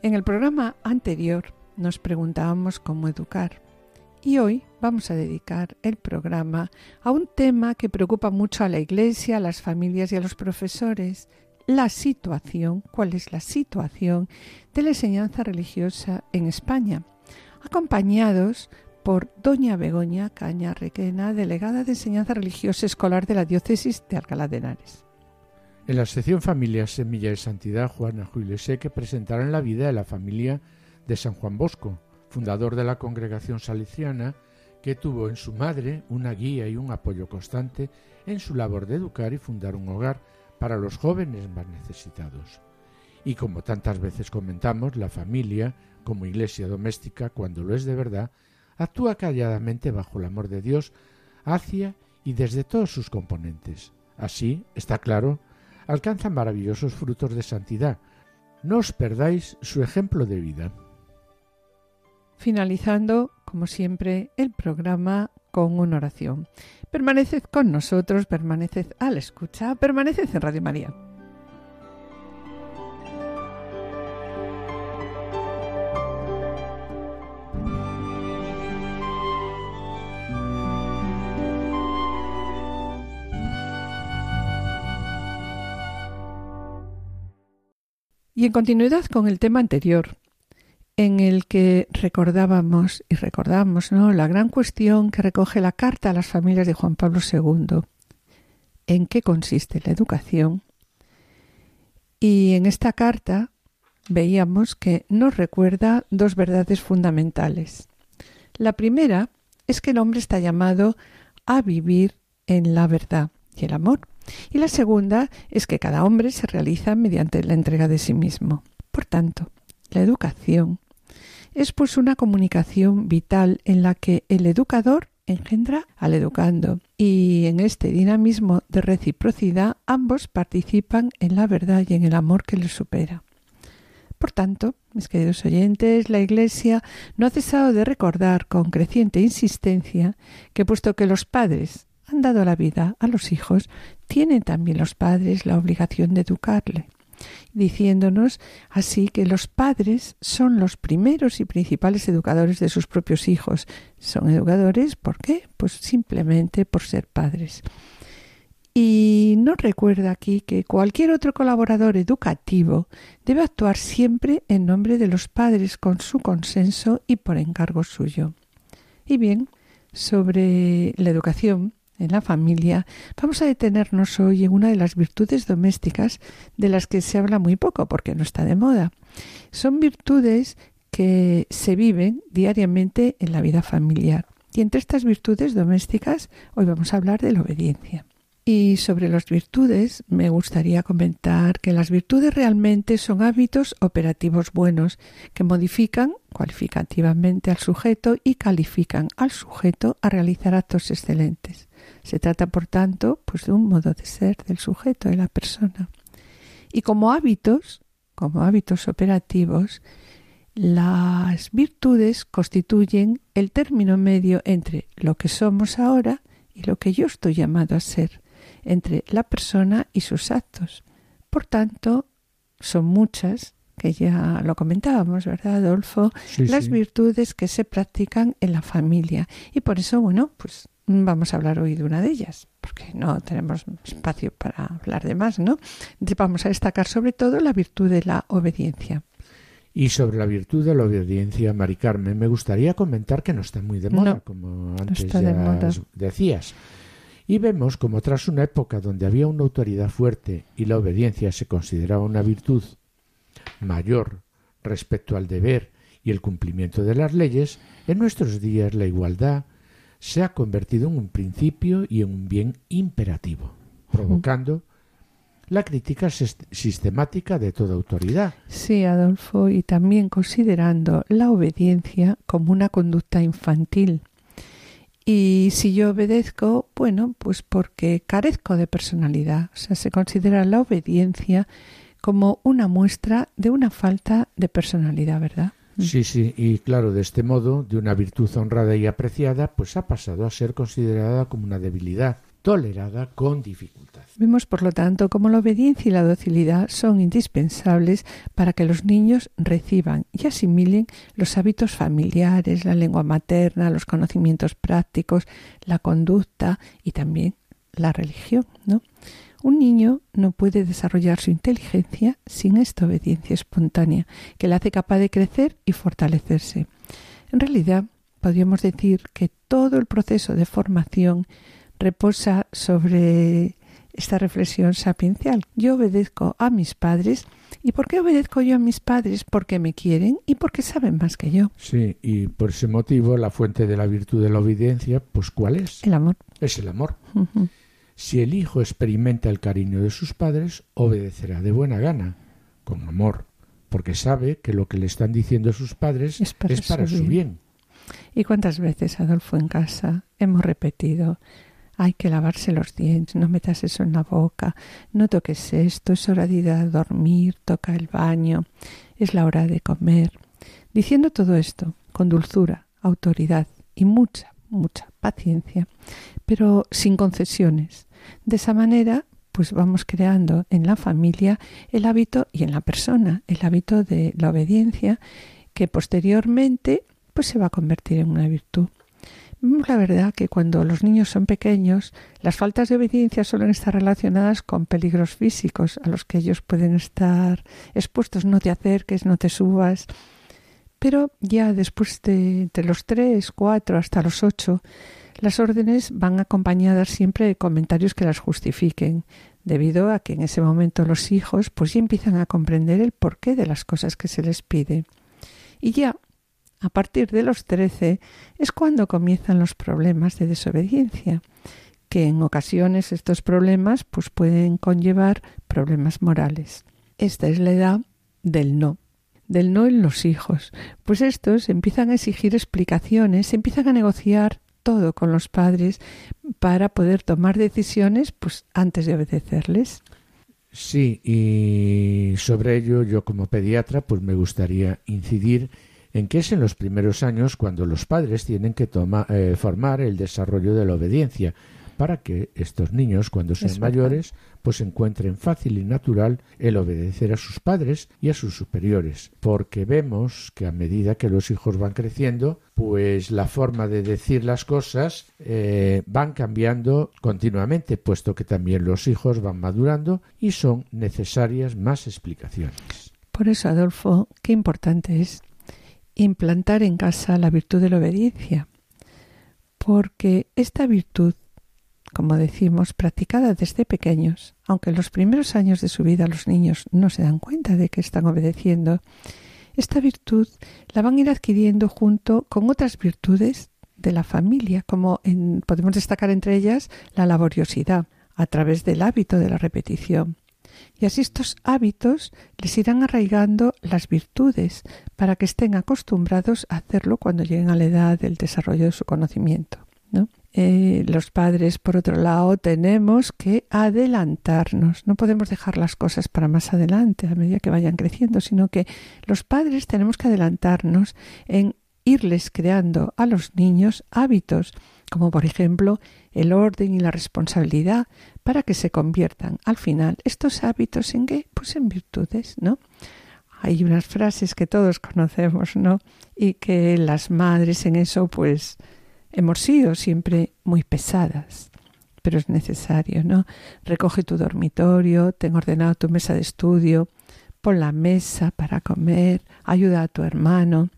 En el programa anterior nos preguntábamos cómo educar y hoy vamos a dedicar el programa a un tema que preocupa mucho a la Iglesia, a las familias y a los profesores, la situación, cuál es la situación de la enseñanza religiosa en España, acompañados por doña Begoña Caña Requena, delegada de enseñanza religiosa escolar de la diócesis de Alcalá de Henares. En la sección Familias Semilla de Santidad, Juana Julio que presentarán la vida de la familia de San Juan Bosco, fundador de la congregación salesiana, que tuvo en su madre una guía y un apoyo constante en su labor de educar y fundar un hogar para los jóvenes más necesitados. Y como tantas veces comentamos, la familia, como iglesia doméstica, cuando lo es de verdad, actúa calladamente bajo el amor de Dios hacia y desde todos sus componentes. Así, está claro, alcanza maravillosos frutos de santidad. No os perdáis su ejemplo de vida. Finalizando, como siempre, el programa con una oración. Permaneced con nosotros, permaneced a la escucha, permaneced en Radio María. Y en continuidad con el tema anterior, en el que recordábamos y recordamos ¿no? la gran cuestión que recoge la Carta a las Familias de Juan Pablo II, en qué consiste la educación. Y en esta carta veíamos que nos recuerda dos verdades fundamentales. La primera es que el hombre está llamado a vivir en la verdad y el amor. Y la segunda es que cada hombre se realiza mediante la entrega de sí mismo. Por tanto, la educación es pues una comunicación vital en la que el educador engendra al educando y en este dinamismo de reciprocidad ambos participan en la verdad y en el amor que les supera. Por tanto, mis queridos oyentes, la Iglesia no ha cesado de recordar con creciente insistencia que puesto que los padres han dado la vida a los hijos, tienen también los padres la obligación de educarle, diciéndonos así que los padres son los primeros y principales educadores de sus propios hijos. Son educadores, ¿por qué? Pues simplemente por ser padres. Y no recuerda aquí que cualquier otro colaborador educativo debe actuar siempre en nombre de los padres con su consenso y por encargo suyo. Y bien, sobre la educación, en la familia, vamos a detenernos hoy en una de las virtudes domésticas de las que se habla muy poco porque no está de moda. Son virtudes que se viven diariamente en la vida familiar. Y entre estas virtudes domésticas hoy vamos a hablar de la obediencia. Y sobre las virtudes me gustaría comentar que las virtudes realmente son hábitos operativos buenos que modifican cualificativamente al sujeto y califican al sujeto a realizar actos excelentes. Se trata, por tanto, pues de un modo de ser del sujeto, de la persona. Y como hábitos, como hábitos operativos, las virtudes constituyen el término medio entre lo que somos ahora y lo que yo estoy llamado a ser entre la persona y sus actos. Por tanto, son muchas, que ya lo comentábamos, ¿verdad, Adolfo? las virtudes que se practican en la familia. Y por eso, bueno, pues vamos a hablar hoy de una de ellas, porque no tenemos espacio para hablar de más, ¿no? Vamos a destacar sobre todo la virtud de la obediencia. Y sobre la virtud de la obediencia, Mari Carmen, me gustaría comentar que no está muy de moda, como antes ya decías. Y vemos como tras una época donde había una autoridad fuerte y la obediencia se consideraba una virtud mayor respecto al deber y el cumplimiento de las leyes, en nuestros días la igualdad se ha convertido en un principio y en un bien imperativo, provocando la crítica sistemática de toda autoridad. Sí, Adolfo, y también considerando la obediencia como una conducta infantil. Y si yo obedezco, bueno, pues porque carezco de personalidad. O sea, se considera la obediencia como una muestra de una falta de personalidad, ¿verdad? Sí, sí, y claro, de este modo, de una virtud honrada y apreciada, pues ha pasado a ser considerada como una debilidad, tolerada con dificultad. Vemos, por lo tanto, cómo la obediencia y la docilidad son indispensables para que los niños reciban y asimilen los hábitos familiares, la lengua materna, los conocimientos prácticos, la conducta y también la religión, ¿no? Un niño no puede desarrollar su inteligencia sin esta obediencia espontánea, que le hace capaz de crecer y fortalecerse. En realidad, podríamos decir que todo el proceso de formación reposa sobre esta reflexión sapiencial. Yo obedezco a mis padres. ¿Y por qué obedezco yo a mis padres? Porque me quieren y porque saben más que yo. Sí, y por ese motivo la fuente de la virtud de la obediencia, pues ¿cuál es? El amor. Es el amor. Si el hijo experimenta el cariño de sus padres, obedecerá de buena gana, con amor, porque sabe que lo que le están diciendo sus padres es para, su, bien. ¿Y cuántas veces, Adolfo, en casa hemos repetido, hay que lavarse los dientes, no metas eso en la boca, no toques esto, es hora de ir a dormir, toca el baño, es la hora de comer. Diciendo todo esto con dulzura, autoridad y mucha, mucha paciencia, pero sin concesiones, de esa manera, pues vamos creando en la familia el hábito y en la persona el hábito de la obediencia que posteriormente pues se va a convertir en una virtud. La verdad que cuando los niños son pequeños, las faltas de obediencia suelen estar relacionadas con peligros físicos a los que ellos pueden estar expuestos. No te acerques, no te subas. Pero ya después de, los tres, cuatro, hasta los ocho, las órdenes van acompañadas siempre de comentarios que las justifiquen, debido a que en ese momento los hijos pues ya empiezan a comprender el porqué de las cosas que se les pide. Y ya a partir de los trece es cuando comienzan los problemas de desobediencia, que en ocasiones estos problemas pues pueden conllevar problemas morales. Esta es la edad del no, del no en los hijos, pues estos empiezan a exigir explicaciones, empiezan a negociar todo con los padres para poder tomar decisiones pues antes de obedecerles. Sí, y sobre ello yo como pediatra pues me gustaría incidir en que es en los primeros años cuando los padres tienen que eh, formar el desarrollo de la obediencia para que estos niños, cuando sean mayores, pues encuentren fácil y natural el obedecer a sus padres y a sus superiores, porque vemos que a medida que los hijos van creciendo, pues la forma de decir las cosas eh, van cambiando continuamente, puesto que también los hijos van madurando y son necesarias más explicaciones. Por eso, Adolfo, qué importante es implantar en casa la virtud de la obediencia, porque esta virtud como decimos, practicada desde pequeños, aunque en los primeros años de su vida los niños no se dan cuenta de que están obedeciendo, esta virtud la van a ir adquiriendo junto con otras virtudes de la familia, como podemos destacar entre ellas la laboriosidad, a través del hábito de la repetición. Y así estos hábitos les irán arraigando las virtudes para que estén acostumbrados a hacerlo cuando lleguen a la edad del desarrollo de su conocimiento. ¿no? Eh, los padres, por otro lado, tenemos que adelantarnos. No podemos dejar las cosas para más adelante a medida que vayan creciendo, sino que los padres tenemos que adelantarnos en irles creando a los niños hábitos, como por ejemplo el orden y la responsabilidad, para que se conviertan al final estos hábitos en qué? Pues en virtudes, ¿no? Hay unas frases que todos conocemos, ¿no? Y que las madres en eso pues Hemos sido siempre muy pesadas, pero es necesario, ¿no? Recoge tu dormitorio, ten ordenado tu mesa de estudio, pon la mesa para comer, ayuda a tu hermano.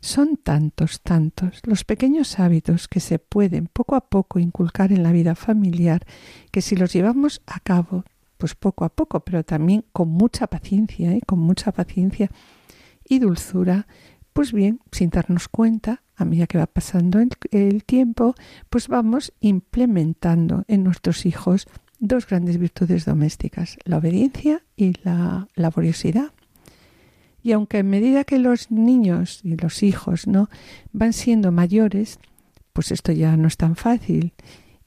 Son tantos, tantos los pequeños hábitos que se pueden poco a poco inculcar en la vida familiar que si los llevamos a cabo, pues poco a poco, pero también con mucha paciencia, ¿eh? con mucha paciencia y dulzura, pues bien, sin darnos cuenta, a medida que va pasando el, tiempo, pues vamos implementando en nuestros hijos dos grandes virtudes domésticas, la obediencia y la laboriosidad. Y aunque en medida que los niños y los hijos no van siendo mayores, pues esto ya no es tan fácil.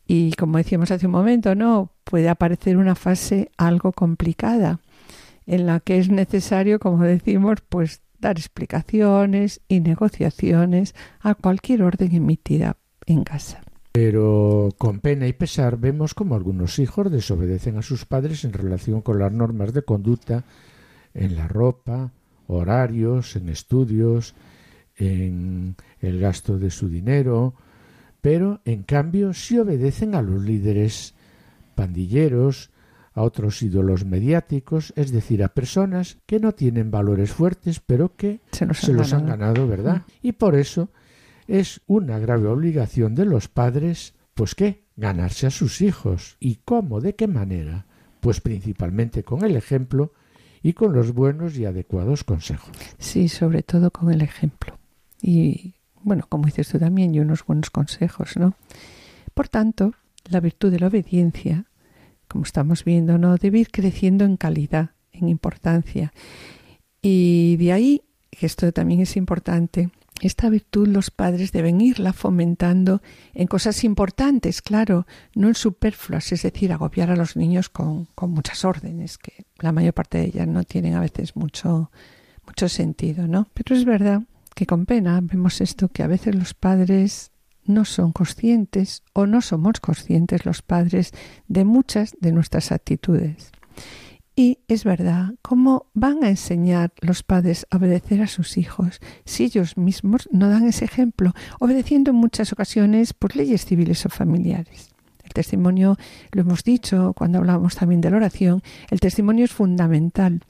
Y como decíamos hace un momento, no puede aparecer una fase algo complicada en la que es necesario, como decimos, pues dar explicaciones y negociaciones a cualquier orden emitida en casa. Pero con pena y pesar vemos como algunos hijos desobedecen a sus padres en relación con las normas de conducta en la ropa, horarios, en estudios, en el gasto de su dinero, pero en cambio sí obedecen a los líderes pandilleros, a otros ídolos mediáticos, es decir, a personas que no tienen valores fuertes, pero que se, los han ganado, ¿verdad? Mm. Y por eso es una grave obligación de los padres, pues qué, ganarse a sus hijos. ¿Y cómo? ¿De qué manera? Pues principalmente con el ejemplo y con los buenos y adecuados consejos. Sí, sobre todo con el ejemplo. Y bueno, como dices tú también, y unos buenos consejos, ¿no? Por tanto, la virtud de la obediencia, como estamos viendo, ¿no? Debe ir creciendo en calidad, en importancia. Y de ahí, que esto también es importante, esta virtud los padres deben irla fomentando en cosas importantes, claro, no en superfluas, es decir, agobiar a los niños con, con muchas órdenes, que la mayor parte de ellas no tienen a veces mucho, mucho sentido, ¿no? Pero es verdad que con pena vemos esto que a veces los padres no son conscientes o no somos conscientes los padres de muchas de nuestras actitudes. Y es verdad, ¿cómo van a enseñar los padres a obedecer a sus hijos si ellos mismos no dan ese ejemplo, obedeciendo en muchas ocasiones por leyes civiles o familiares? El testimonio, lo hemos dicho cuando hablábamos también de la oración, el testimonio es fundamental.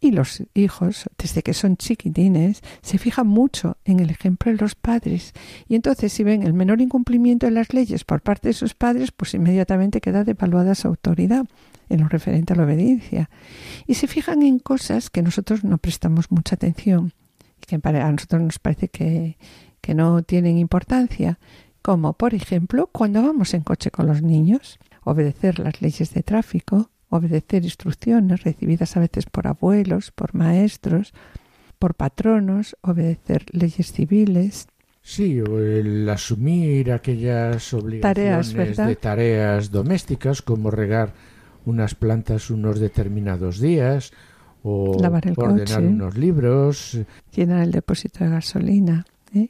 Y los hijos, desde que son chiquitines, se fijan mucho en el ejemplo de los padres. Y entonces, si ven el menor incumplimiento de las leyes por parte de sus padres, pues inmediatamente queda devaluada su autoridad en lo referente a la obediencia. Y se fijan en cosas que nosotros no prestamos mucha atención y que a nosotros nos parece que, que no tienen importancia, como por ejemplo cuando vamos en coche con los niños, obedecer las leyes de tráfico, obedecer instrucciones recibidas a veces por abuelos, por maestros, por patronos, obedecer leyes civiles, Sí, o el asumir aquellas obligaciones de tareas domésticas como regar unas plantas unos determinados días o ordenar unos libros. Llenar el depósito de gasolina. ¿eh?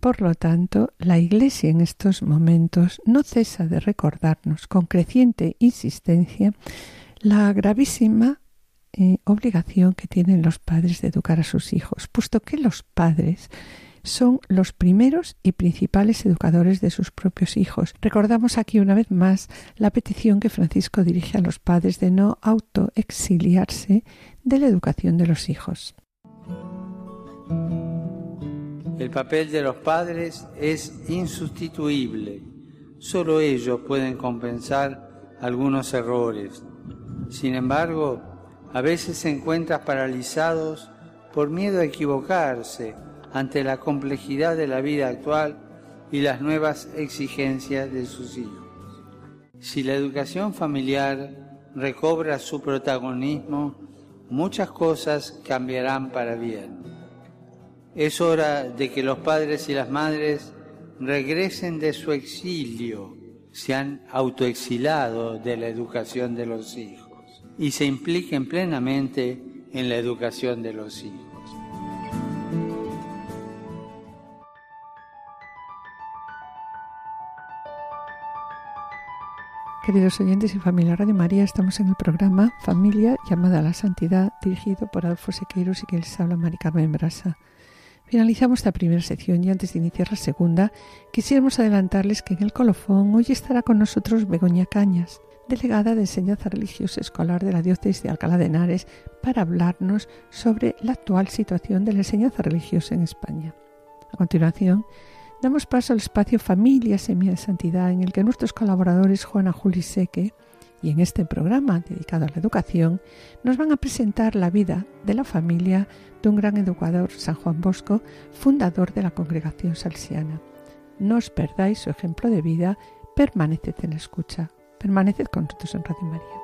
Por lo tanto, la Iglesia en estos momentos no cesa de recordarnos con creciente insistencia la gravísima eh, obligación que tienen los padres de educar a sus hijos, puesto que los padres son los primeros y principales educadores de sus propios hijos. Recordamos aquí una vez más la petición que Francisco dirige a los padres de no autoexiliarse de la educación de los hijos. El papel de los padres es insustituible. Solo ellos pueden compensar algunos errores. Sin embargo, a veces se encuentran paralizados por miedo a equivocarse ante la complejidad de la vida actual y las nuevas exigencias de sus hijos. Si la educación familiar recobra su protagonismo, muchas cosas cambiarán para bien. Es hora de que los padres y las madres regresen de su exilio, se han autoexilado de la educación de los hijos y se impliquen plenamente en la educación de los hijos. Queridos oyentes y familia Radio María, estamos en el programa Familia llamada a la Santidad, dirigido por Adolfo Sequeiros y que les habla Mari Carmen Brasa. Finalizamos esta primera sección y antes de iniciar la segunda, quisiéramos adelantarles que en el colofón hoy estará con nosotros Begoña Cañas, delegada de enseñanza religiosa escolar de la diócesis de Alcalá de Henares, para hablarnos sobre la actual situación de la enseñanza religiosa en España. A continuación, Damos paso al espacio Familia Semilla de Santidad, en el que nuestros colaboradores Juana Juli Seque y en este programa dedicado a la educación nos van a presentar la vida de la familia de un gran educador, San Juan Bosco, fundador de la congregación salesiana. No os perdáis su ejemplo de vida, permaneced en la escucha. Permaneced con nosotros en Radio María.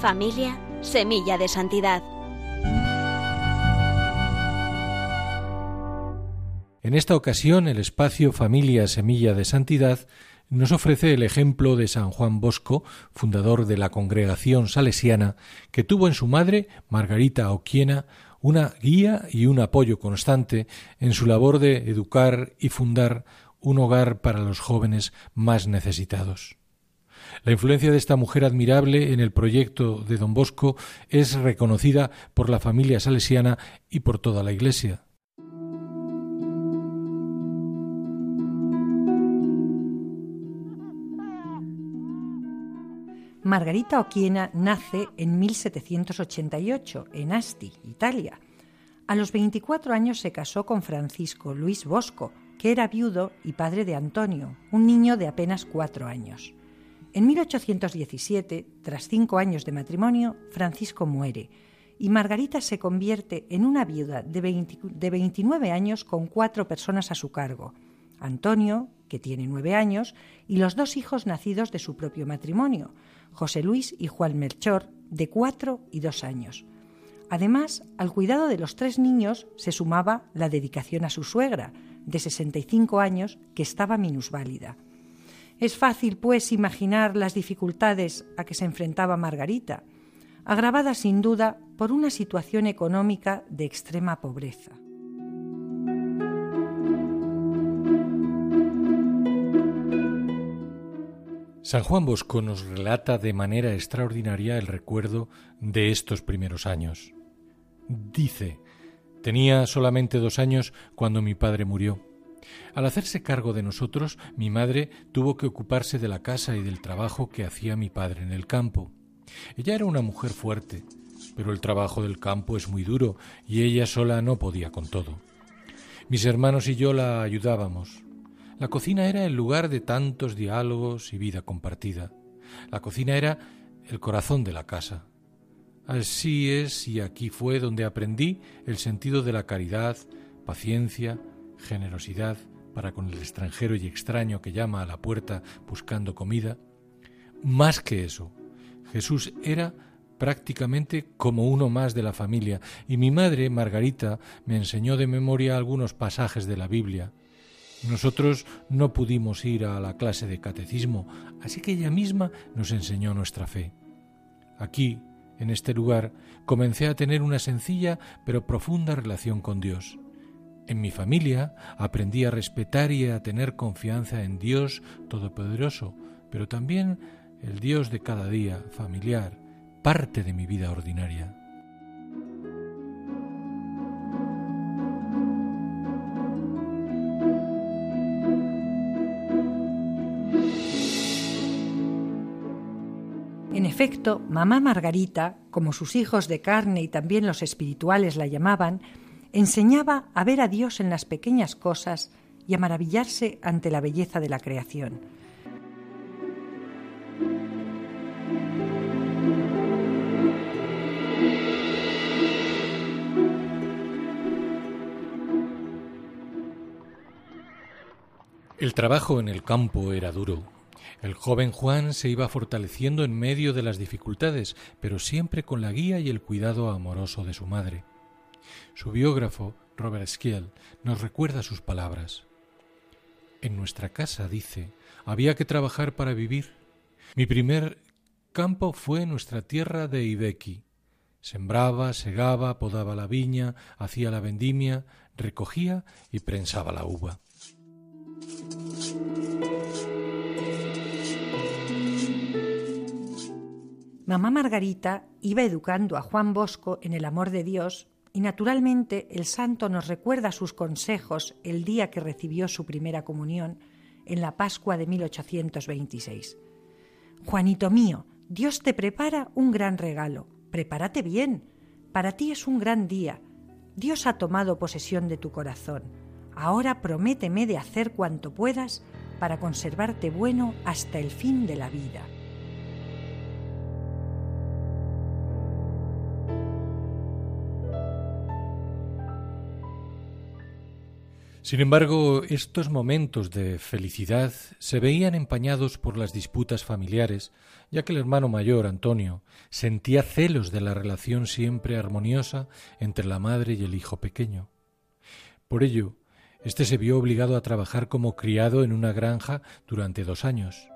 Familia, semilla de santidad. En esta ocasión, el espacio Familia Semilla de Santidad nos ofrece el ejemplo de San Juan Bosco, fundador de la congregación salesiana, que tuvo en su madre, Margarita Oquiena, una guía y un apoyo constante en su labor de educar y fundar un hogar para los jóvenes más necesitados. La influencia de esta mujer admirable en el proyecto de don Bosco es reconocida por la familia salesiana y por toda la Iglesia. Margarita Oquiena nace en 1788 en Asti, Italia. A los 24 años se casó con Francisco Luis Bosco, que era viudo y padre de Antonio, un niño de apenas cuatro años. En 1817, tras cinco años de matrimonio, Francisco muere y Margarita se convierte en una viuda de, 29 años con cuatro personas a su cargo. Antonio, que tiene nueve años, y los dos hijos nacidos de su propio matrimonio, José Luis y Juan Melchor, de cuatro y dos años. Además, al cuidado de los tres niños se sumaba la dedicación a su suegra, de 65 años, que estaba minusválida. Es fácil, pues, imaginar las dificultades a que se enfrentaba Margarita, agravada sin duda por una situación económica de extrema pobreza. San Juan Bosco nos relata de manera extraordinaria el recuerdo de estos primeros años. Dice, tenía solamente dos años cuando mi padre murió. Al hacerse cargo de nosotros, mi madre tuvo que ocuparse de la casa y del trabajo que hacía mi padre en el campo. Ella era una mujer fuerte, pero el trabajo del campo es muy duro y ella sola no podía con todo. Mis hermanos y yo la ayudábamos. La cocina era el lugar de tantos diálogos y vida compartida. La cocina era el corazón de la casa. Así es y aquí fue donde aprendí el sentido de la caridad, paciencia, generosidad para con el extranjero y extraño que llama a la puerta buscando comida. Más que eso, Jesús era prácticamente como uno más de la familia, y mi madre, Margarita, me enseñó de memoria algunos pasajes de la Biblia. Nosotros no pudimos ir a la clase de catecismo, así que ella misma nos enseñó nuestra fe. Aquí, en este lugar, comencé a tener una sencilla pero profunda relación con Dios. En mi familia aprendí a respetar y a tener confianza en Dios Todopoderoso, pero también el Dios de cada día, familiar, parte de mi vida ordinaria. Efecto, mamá Margarita, como sus hijos de carne y también los espirituales la llamaban, enseñaba a ver a Dios en las pequeñas cosas y a maravillarse ante la belleza de la creación. El trabajo en el campo era duro. El joven Juan se iba fortaleciendo en medio de las dificultades, pero siempre con la guía y el cuidado amoroso de su madre. Su biógrafo, Robert Skiel, nos recuerda sus palabras. En nuestra casa, dice, había que trabajar para vivir. Mi primer campo fue nuestra tierra de Ibeki. Sembraba, segaba, podaba la viña, hacía la vendimia, recogía y prensaba la uva. Mamá Margarita iba educando a Juan Bosco en el amor de Dios y naturalmente el santo nos recuerda sus consejos el día que recibió su primera comunión en la Pascua de 1826. Juanito mío, Dios te prepara un gran regalo. Prepárate bien. Para ti es un gran día. Dios ha tomado posesión de tu corazón. Ahora prométeme de hacer cuanto puedas para conservarte bueno hasta el fin de la vida. Sin embargo, estos momentos de felicidad se veían empañados por las disputas familiares, ya que el hermano mayor, Antonio, sentía celos de la relación siempre armoniosa entre la madre y el hijo pequeño. Por ello, éste se vio obligado a trabajar como criado en una granja durante dos años.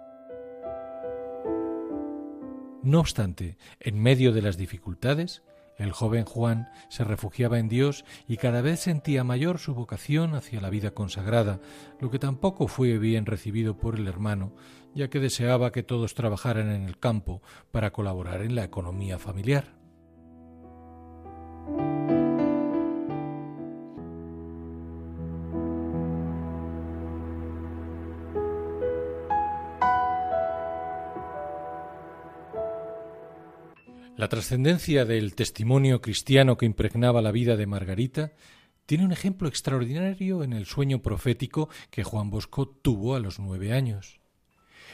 No obstante, en medio de las dificultades, el joven Juan se refugiaba en Dios y cada vez sentía mayor su vocación hacia la vida consagrada, lo que tampoco fue bien recibido por el hermano, ya que deseaba que todos trabajaran en el campo para colaborar en la economía familiar. La trascendencia del testimonio cristiano que impregnaba la vida de Margarita tiene un ejemplo extraordinario en el sueño profético que Juan Bosco tuvo a los nueve años.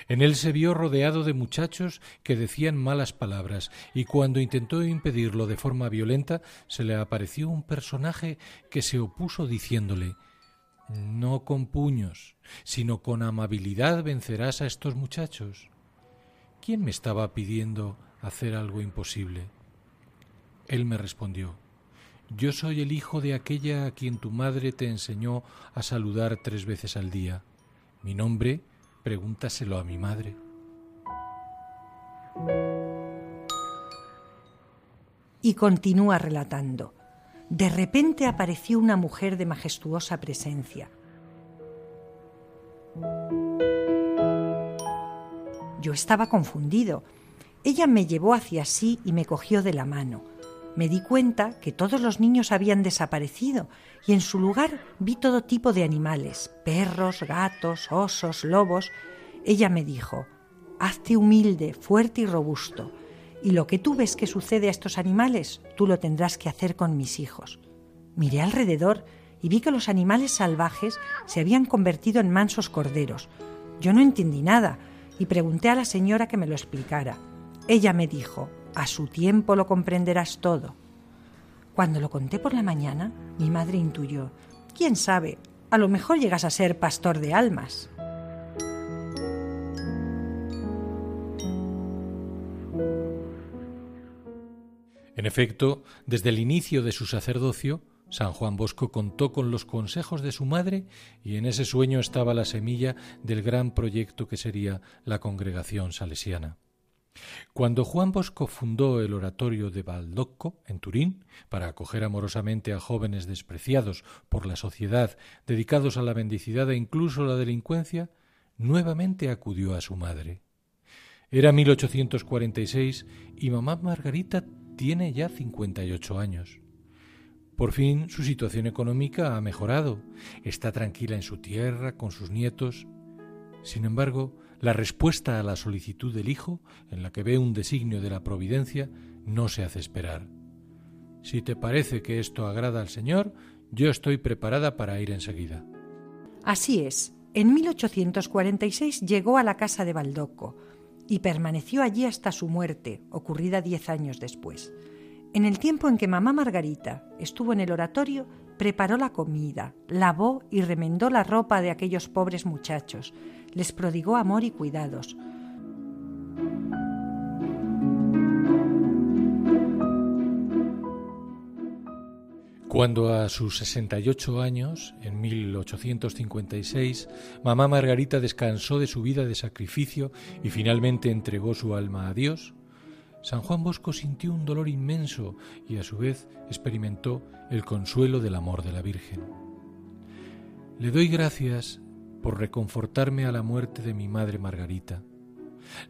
En él se vio rodeado de muchachos que decían malas palabras, y cuando intentó impedirlo de forma violenta, se le apareció un personaje que se opuso diciéndole No con puños, sino con amabilidad vencerás a estos muchachos. ¿Quién me estaba pidiendo hacer algo imposible. Él me respondió, Yo soy el hijo de aquella a quien tu madre te enseñó a saludar tres veces al día. Mi nombre, pregúntaselo a mi madre. Y continúa relatando. De repente apareció una mujer de majestuosa presencia. Yo estaba confundido ella me llevó hacia sí y me cogió de la mano. Me di cuenta que todos los niños habían desaparecido y en su lugar vi todo tipo de animales, perros, gatos, osos, lobos. Ella me dijo, hazte humilde, fuerte y robusto, y lo que tú ves que sucede a estos animales, tú lo tendrás que hacer con mis hijos. Miré alrededor y vi que los animales salvajes se habían convertido en mansos corderos. Yo no entendí nada y pregunté a la señora que me lo explicara. Ella me dijo, a su tiempo lo comprenderás todo. Cuando lo conté por la mañana, mi madre intuyó, quién sabe, a lo mejor llegas a ser pastor de almas. En efecto, desde el inicio de su sacerdocio, San Juan Bosco contó con los consejos de su madre y en ese sueño estaba la semilla del gran proyecto que sería la congregación salesiana. Cuando Juan Bosco fundó el oratorio de Baldocco, en Turín, para acoger amorosamente a jóvenes despreciados por la sociedad, dedicados a la mendicidad e incluso la delincuencia, nuevamente acudió a su madre. Era 1846 y mamá Margarita tiene ya 58 años. Por fin su situación económica ha mejorado, está tranquila en su tierra, con sus nietos. Sin embargo, la respuesta a la solicitud del Hijo, en la que ve un designio de la providencia, no se hace esperar. Si te parece que esto agrada al Señor, yo estoy preparada para ir enseguida. Así es. En 1846 llegó a la casa de Baldocco y permaneció allí hasta su muerte, ocurrida diez años después. En el tiempo en que mamá Margarita estuvo en el oratorio, preparó la comida, lavó y remendó la ropa de aquellos pobres muchachos, les prodigó amor y cuidados. Cuando a sus 68 años, en 1856, mamá Margarita descansó de su vida de sacrificio y finalmente entregó su alma a Dios, San Juan Bosco sintió un dolor inmenso y a su vez experimentó el consuelo del amor de la Virgen. Le doy gracias por reconfortarme a la muerte de mi madre Margarita.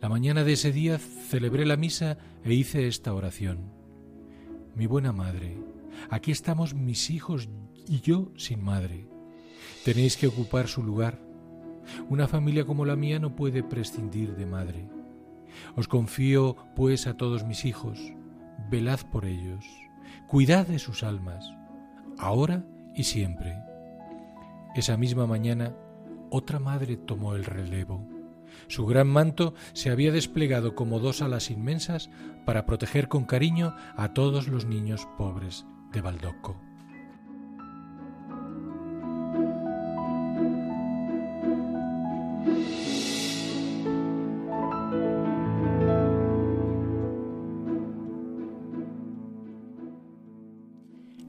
La mañana de ese día celebré la misa e hice esta oración. Mi buena madre, aquí estamos mis hijos y yo sin madre. Tenéis que ocupar su lugar. Una familia como la mía no puede prescindir de madre. Os confío, pues, a todos mis hijos. Velad por ellos. Cuidad de sus almas, ahora y siempre. Esa misma mañana otra madre tomó el relevo. Su gran manto se había desplegado como dos alas inmensas para proteger con cariño a todos los niños pobres de Baldocco.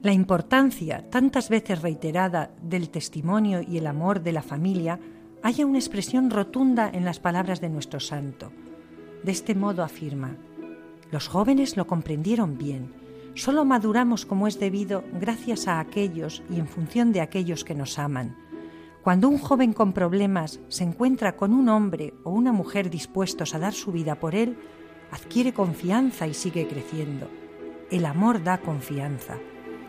La importancia, tantas veces reiterada, del testimonio y el amor de la familia haya una expresión rotunda en las palabras de nuestro santo. De este modo afirma, los jóvenes lo comprendieron bien, solo maduramos como es debido gracias a aquellos y en función de aquellos que nos aman. Cuando un joven con problemas se encuentra con un hombre o una mujer dispuestos a dar su vida por él, adquiere confianza y sigue creciendo. El amor da confianza.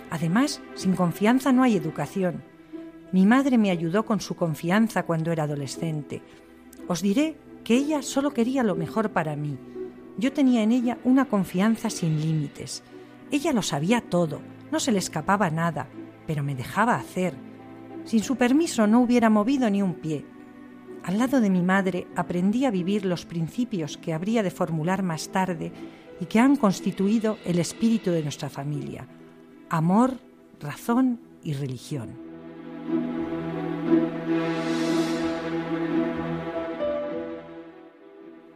Además, sin confianza no hay educación. Mi madre me ayudó con su confianza cuando era adolescente. Os diré que ella solo quería lo mejor para mí. Yo tenía en ella una confianza sin límites. Ella lo sabía todo, no se le escapaba nada, pero me dejaba hacer. Sin su permiso no hubiera movido ni un pie. Al lado de mi madre aprendí a vivir los principios que habría de formular más tarde y que han constituido el espíritu de nuestra familia. Amor, razón y religión.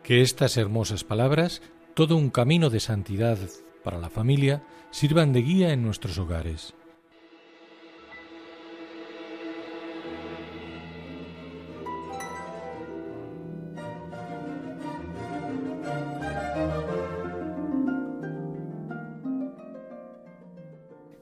Que estas hermosas palabras, todo un camino de santidad para la familia, sirvan de guía en nuestros hogares.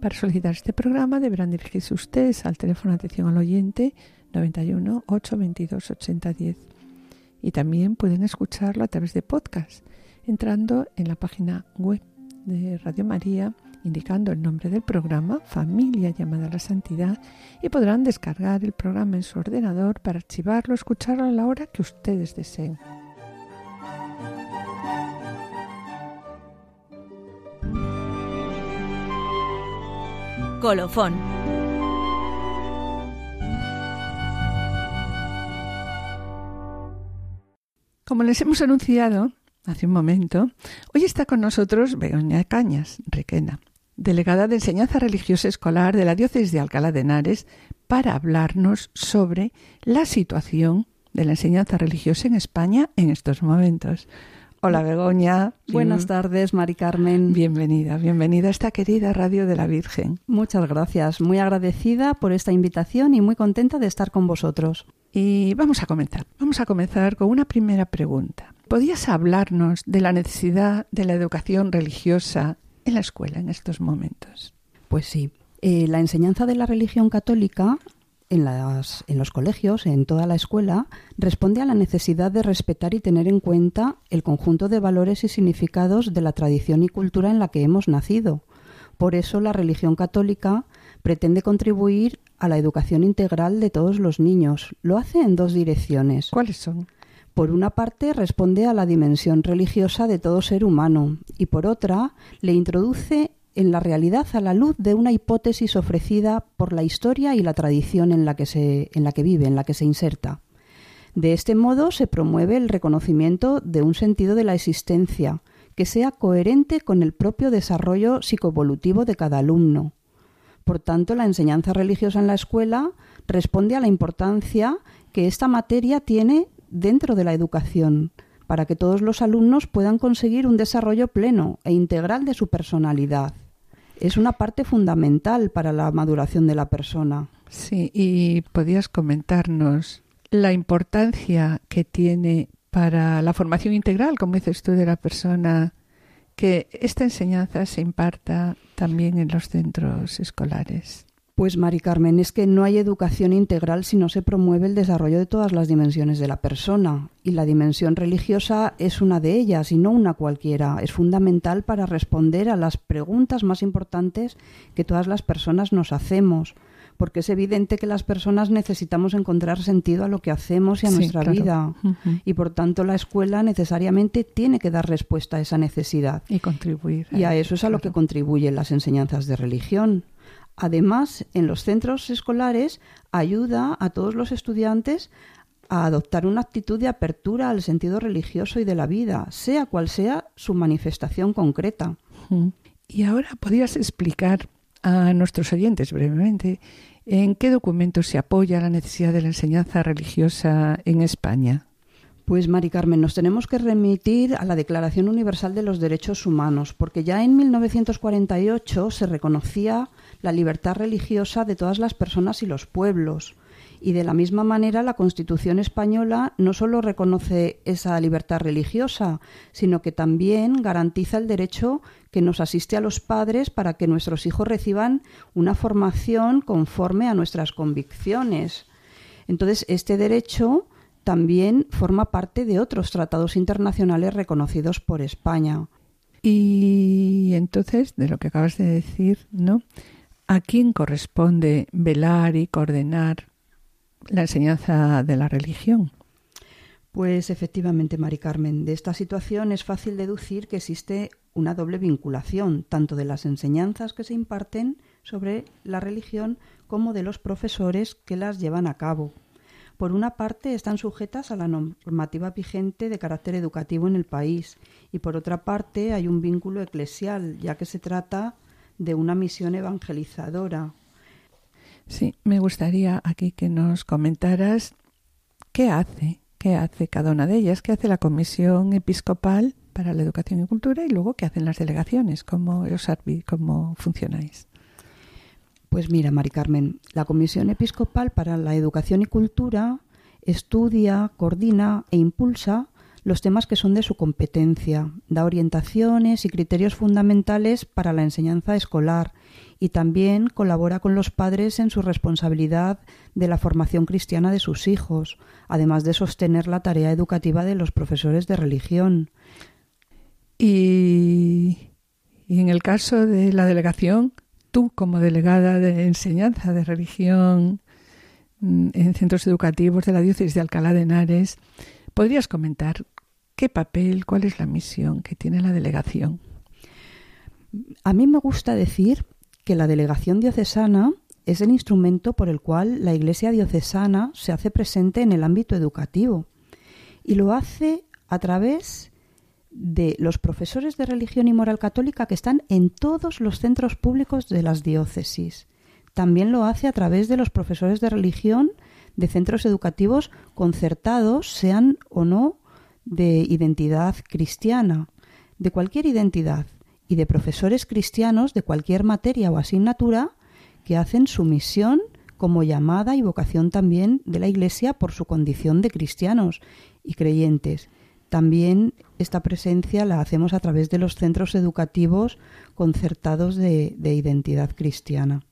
para solicitar este programa deberán dirigirse ustedes al teléfono de atención al oyente 91 822 8010 y también pueden escucharlo a través de podcast entrando en la página web de Radio María indicando el nombre del programa Familia llamada a la Santidad y podrán descargar el programa en su ordenador para archivarlo, escucharlo a la hora que ustedes deseen. Colofón. Como les hemos anunciado hace un momento, hoy está con nosotros Begoña Cañas, Requena, delegada de Enseñanza Religiosa Escolar de la Diócesis de Alcalá de Henares, para hablarnos sobre la situación de la enseñanza religiosa en España en estos momentos. Hola Begoña. Buenas tardes, Mari Carmen. Bienvenida, bienvenida a esta querida Radio de la Virgen. Muchas gracias, muy agradecida por esta invitación y muy contenta de estar con vosotros. Y vamos a comenzar. Vamos a comenzar con una primera pregunta. ¿Podías hablarnos de la necesidad de la educación religiosa en la escuela en estos momentos? Pues sí. Eh, la enseñanza de la religión católica en, las, en los colegios, en toda la escuela, responde a la necesidad de respetar y tener en cuenta el conjunto de valores y significados de la tradición y cultura en la que hemos nacido. Por eso la religión católica pretende contribuir a la educación integral de todos los niños. Lo hace en dos direcciones. ¿Cuáles son? Por una parte, responde a la dimensión religiosa de todo ser humano y por otra, le introduce en la realidad a la luz de una hipótesis ofrecida por la historia y la tradición en la que, se, en la que vive, en la que se inserta. De este modo se promueve el reconocimiento de un sentido de la existencia que sea coherente con el propio desarrollo psicoevolutivo de cada alumno. Por tanto, la enseñanza religiosa en la escuela responde a la importancia que esta materia tiene dentro de la educación, para que todos los alumnos puedan conseguir un desarrollo pleno e integral de su personalidad es una parte fundamental para la maduración de la persona. Sí, y podías comentarnos la importancia que tiene para la formación integral, como dices tú, de la persona, que esta enseñanza se imparta también en los centros escolares. Pues Mari Carmen, es que no hay educación integral si no se promueve el desarrollo de todas las dimensiones de la persona. Y la dimensión religiosa es una de ellas y no una cualquiera. Es fundamental para responder a las preguntas más importantes que todas las personas nos hacemos. Porque es evidente que las personas necesitamos encontrar sentido a lo que hacemos y a nuestra vida. Y por tanto la escuela necesariamente tiene que dar respuesta a esa necesidad. Y contribuir. y a eso es a lo que contribuyen las enseñanzas de religión Además, en los centros escolares ayuda a todos los estudiantes a adoptar una actitud de apertura al sentido religioso y de la vida, sea cual sea su manifestación concreta. Y ahora podrías explicar a nuestros oyentes brevemente en qué documentos se apoya la necesidad de la enseñanza religiosa en España. Pues Mari Carmen, nos tenemos que remitir a la Declaración Universal de los Derechos Humanos, porque ya en 1948 se reconocía la libertad religiosa de todas las personas y los pueblos. Y de la misma manera la Constitución española no solo reconoce esa libertad religiosa, sino que también garantiza el derecho que nos asiste a los padres para que nuestros hijos reciban una formación conforme a nuestras convicciones. Entonces, este derecho también forma parte de otros tratados internacionales reconocidos por España. Y entonces, de lo que acabas de decir, ¿no? ¿A quién corresponde velar y coordinar la enseñanza de la religión? Pues efectivamente, Mari Carmen, de esta situación es fácil deducir que existe una doble vinculación, tanto de las enseñanzas que se imparten sobre la religión como de los profesores que las llevan a cabo. Por una parte, están sujetas a la normativa vigente de carácter educativo en el país y por otra parte hay un vínculo eclesial, ya que se trata de una misión evangelizadora. Sí, me gustaría aquí que nos comentaras qué hace, qué hace cada una de ellas, qué hace la Comisión Episcopal para la Educación y Cultura y luego qué hacen las delegaciones, cómo, cómo funcionáis. Pues mira, Mari Carmen, la Comisión Episcopal para la Educación y Cultura estudia, coordina e impulsa los temas que son de su competencia, da orientaciones y criterios fundamentales para la enseñanza escolar y también colabora con los padres en su responsabilidad de la formación cristiana de sus hijos, además de sostener la tarea educativa de los profesores de religión. Y, y en el caso de la delegación, tú como delegada de enseñanza de religión mm, en centros educativos de la diócesis de Alcalá de Henares, ¿podrías comentar qué papel, cuál es la misión que tiene la delegación? A mí me gusta decir que la delegación diocesana es el instrumento por el cual la Iglesia diocesana se hace presente en el ámbito educativo y lo hace a través de los profesores de religión y moral católica que están en todos los centros públicos de las diócesis. También lo hace a través de los profesores de religión de centros educativos concertados, sean o no de identidad cristiana, de cualquier identidad, y de profesores cristianos de cualquier materia o asignatura que hacen su misión como llamada y vocación también de la Iglesia por su condición de cristianos y creyentes. También esta presencia la hacemos a través de los centros educativos concertados de, identidad cristiana.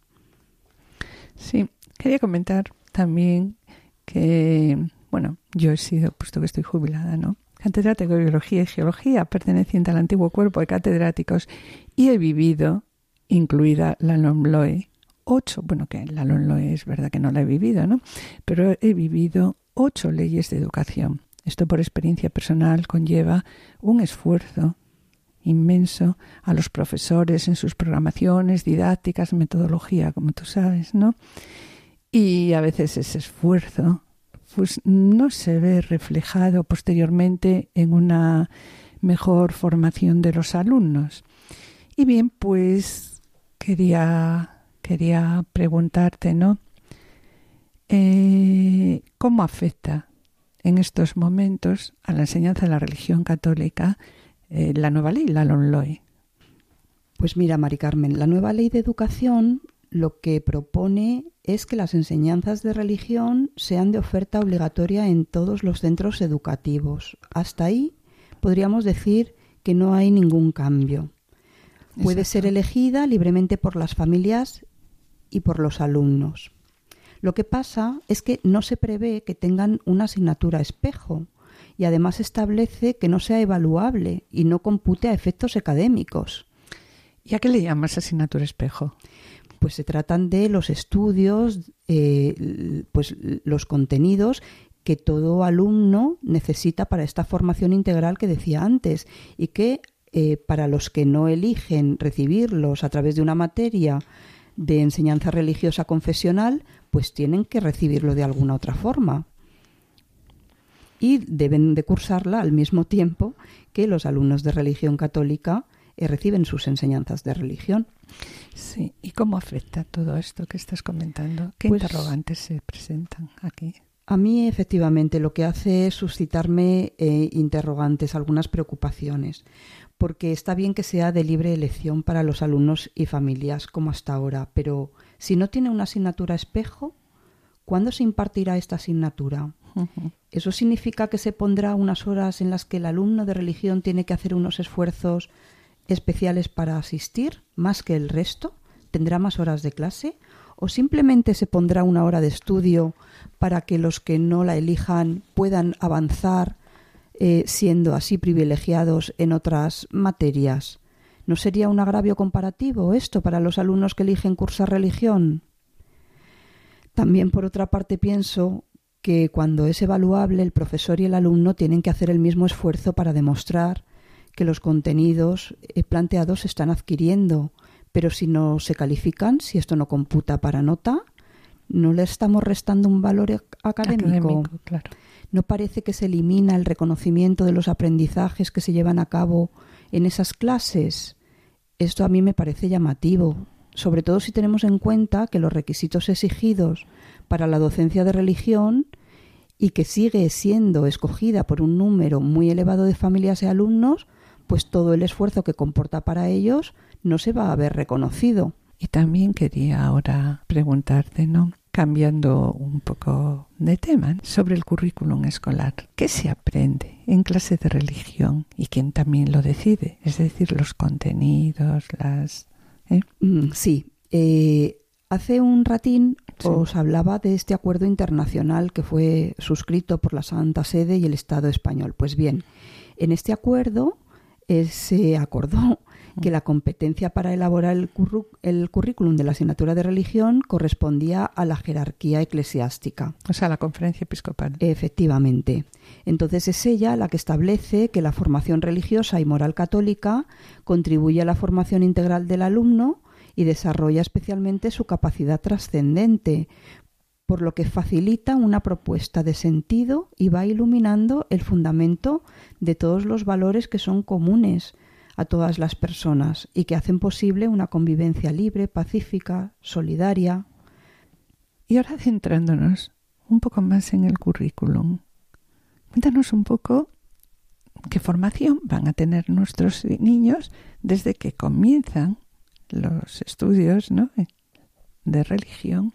Sí, quería comentar también que, bueno, yo he sido, puesto que estoy jubilada, ¿no? Catedrático de Biología y Geología, perteneciente al antiguo cuerpo de catedráticos, y he vivido, incluida la LOMLOE, ocho, bueno, que la LOMLOE es verdad que no la he vivido, ¿no? Pero he vivido ocho leyes de educación esto por experiencia personal conlleva un esfuerzo inmenso a los profesores en sus programaciones, didácticas, metodología, como tú sabes, ¿no? Y a veces ese esfuerzo pues no se ve reflejado posteriormente en una mejor formación de los alumnos. Y bien, pues quería, quería preguntarte, ¿no? Eh, ¿Cómo afecta en estos momentos a la enseñanza de la religión católica eh, la nueva ley, la LONLOE? Pues mira, Mari Carmen, la nueva ley de educación lo que propone es que las enseñanzas de religión sean de oferta obligatoria en todos los centros educativos. Hasta ahí podríamos decir que no hay ningún cambio. Puede ser elegida libremente por las familias y por los alumnos. Lo que pasa es que no se prevé que tengan una asignatura espejo y además establece que no sea evaluable y no compute a efectos académicos. ¿Y a qué le llamas asignatura espejo? Pues se tratan de los estudios, eh, pues los contenidos que todo alumno necesita para esta formación integral que decía antes y que eh, para los que no eligen recibirlos a través de una materia de enseñanza religiosa confesional, pues tienen que recibirlo de alguna otra forma. Y deben de cursarla al mismo tiempo que los alumnos de religión católica eh, reciben sus enseñanzas de religión. Sí, ¿y cómo afecta todo esto que estás comentando? ¿Qué Pues- interrogantes se presentan aquí? A mí, efectivamente, lo que hace es suscitarme eh, interrogantes, algunas preocupaciones, porque está bien que sea de libre elección para los alumnos y familias, como hasta ahora, pero si no tiene una asignatura espejo, ¿cuándo se impartirá esta asignatura? ¿Eso significa que se pondrá unas horas en las que el alumno de religión tiene que hacer unos esfuerzos especiales para asistir, más que el resto? ¿Tendrá más horas de clase? ¿O simplemente se pondrá una hora de estudio para que los que no la elijan puedan avanzar eh, siendo así privilegiados en otras materias? ¿No sería un agravio comparativo esto para los alumnos que eligen cursar religión? También, por otra parte, pienso que cuando es evaluable, el profesor y el alumno tienen que hacer el mismo esfuerzo para demostrar que los contenidos eh, planteados se están adquiriendo, pero si no se califican, si esto no computa para nota, no le estamos restando un valor ac- académico. Académico, claro. ¿No parece que se elimina el reconocimiento de los aprendizajes que se llevan a cabo en esas clases? Esto a mí me parece llamativo, sobre todo si tenemos en cuenta que los requisitos exigidos para la docencia de religión y que sigue siendo escogida por un número muy elevado de familias y alumnos, pues todo el esfuerzo que comporta para ellos no se va a ver reconocido. Y también quería ahora preguntarte, ¿no? Cambiando un poco de tema, sobre el currículum escolar. ¿Qué se aprende en clase de religión? ¿Y quién también lo decide? Es decir, los contenidos, las... ¿eh? Mm, Sí. Eh, hace un ratín Sí. os hablaba de este acuerdo internacional que fue suscrito por la Santa Sede y el Estado español. Pues bien, en este acuerdo eh, se acordó que la competencia para elaborar el, currículum de la asignatura de religión correspondía a la jerarquía eclesiástica. O sea, la conferencia episcopal. Efectivamente. Entonces es ella la que establece que la formación religiosa y moral católica contribuye a la formación integral del alumno y desarrolla especialmente su capacidad trascendente, por lo que facilita una propuesta de sentido y va iluminando el fundamento de todos los valores que son comunes a todas las personas y que hacen posible una convivencia libre, pacífica, solidaria. Y ahora centrándonos un poco más en el currículum, cuéntanos un poco qué formación van a tener nuestros niños desde que comienzan los estudios ¿no? de religión